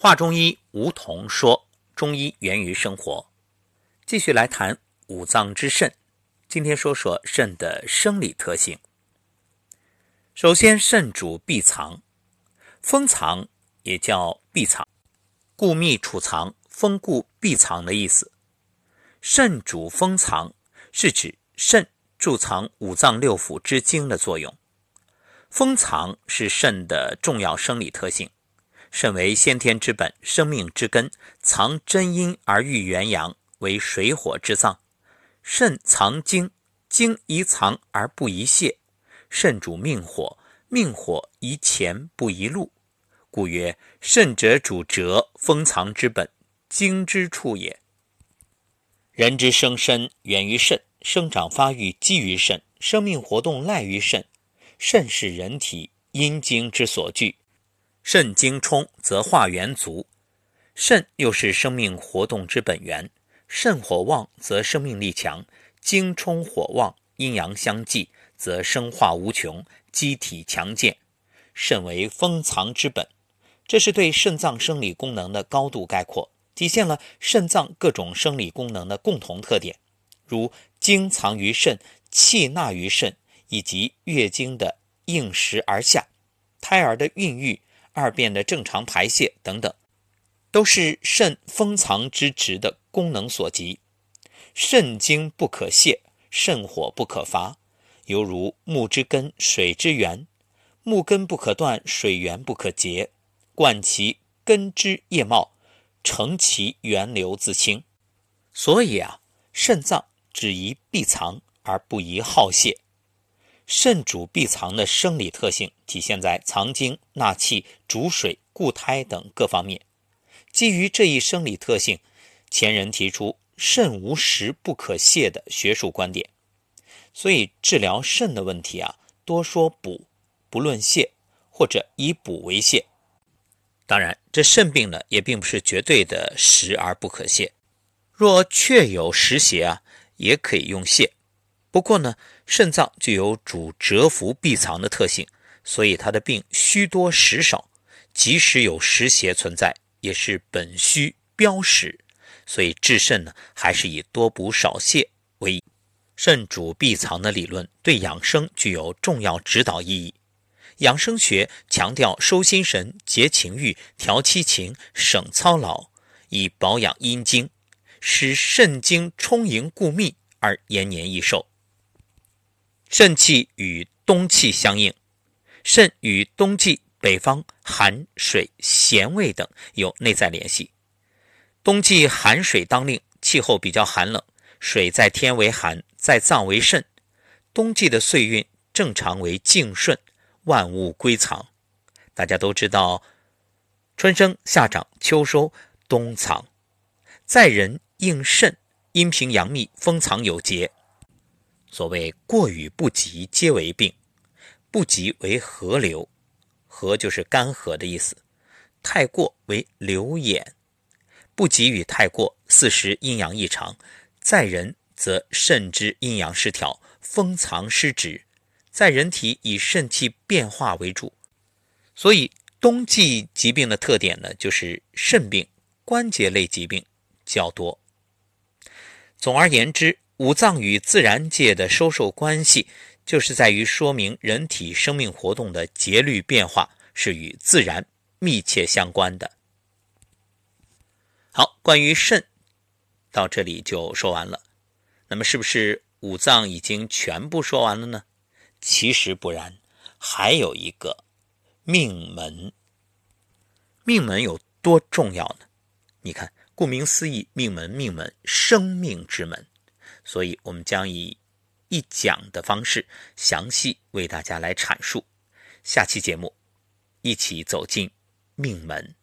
华中医吴桐说：“中医源于生活。”继续来谈五脏之肾。今天说说肾的生理特性。首先，肾主闭藏，封藏也叫闭藏，固密储藏、封固闭藏的意思。肾主封藏，是指肾贮藏五脏六腑之精的作用。封藏是肾的重要生理特性。肾为先天之本，生命之根，藏真阴而育元阳，为水火之脏。肾藏精，精宜藏而不宜泄。肾主命火，命火宜前不宜露，故曰：肾者主折，封藏之本，精之处也。人之生身源于肾，生长发育基于肾，生命活动赖于肾。肾是人体阴精之所聚。肾精充，则化元足；肾又是生命活动之本源。肾火旺，则生命力强；精充火旺，阴阳相济，则生化无穷，机体强健。肾为封藏之本，这是对肾脏生理功能的高度概括，体现了肾脏各种生理功能的共同特点，如精藏于肾、气纳于肾，以及月经的应时而下、胎儿的孕育。二便的正常排泄等等，都是肾封藏之职的功能所及。肾精不可泄，肾火不可伐，犹如木之根，水之源。木根不可断，水源不可竭。贯其根枝叶茂，成其源流自清。所以啊，肾脏只宜闭藏，而不宜耗泄。肾主闭藏的生理特性体现在藏精、纳气、主水、固胎等各方面。基于这一生理特性，前人提出“肾无实不可泄”的学术观点。所以治疗肾的问题啊，多说补，不论泻，或者以补为泻。当然，这肾病呢，也并不是绝对的实而不可泻。若确有实邪啊，也可以用泻。不过呢，肾脏具有主蛰伏闭藏的特性，所以它的病虚多实少，即使有实邪存在，也是本虚标实。所以治肾呢，还是以多补少泻为宜。肾主闭藏的理论对养生具有重要指导意义。养生学强调收心神、节情欲、调七情、省操劳，以保养阴精，使肾精充盈固密而延年益寿。肾气与冬气相应，肾与冬季北方寒水咸味等有内在联系。冬季寒水当令，气候比较寒冷，水在天为寒，在脏为肾。冬季的岁运正常为静顺，万物归藏。大家都知道，春生夏长秋收冬藏，在人应肾，阴平阳秘，封藏有节。所谓过与不及，皆为病。不及为河流，河就是干涸的意思；太过为流眼。不及与太过，四时阴阳异常，在人则肾之阴阳失调，封藏失职；在人体以肾气变化为主。所以冬季疾病的特点呢，就是肾病、关节类疾病较多。总而言之。五脏与自然界的收受关系，就是在于说明人体生命活动的节律变化是与自然密切相关的。好，关于肾到这里就说完了。那么，是不是五脏已经全部说完了呢？其实不然，还有一个命门。命门有多重要呢？你看，顾名思义，命门，命门，生命之门。所以，我们将以一讲的方式详细为大家来阐述。下期节目，一起走进命门。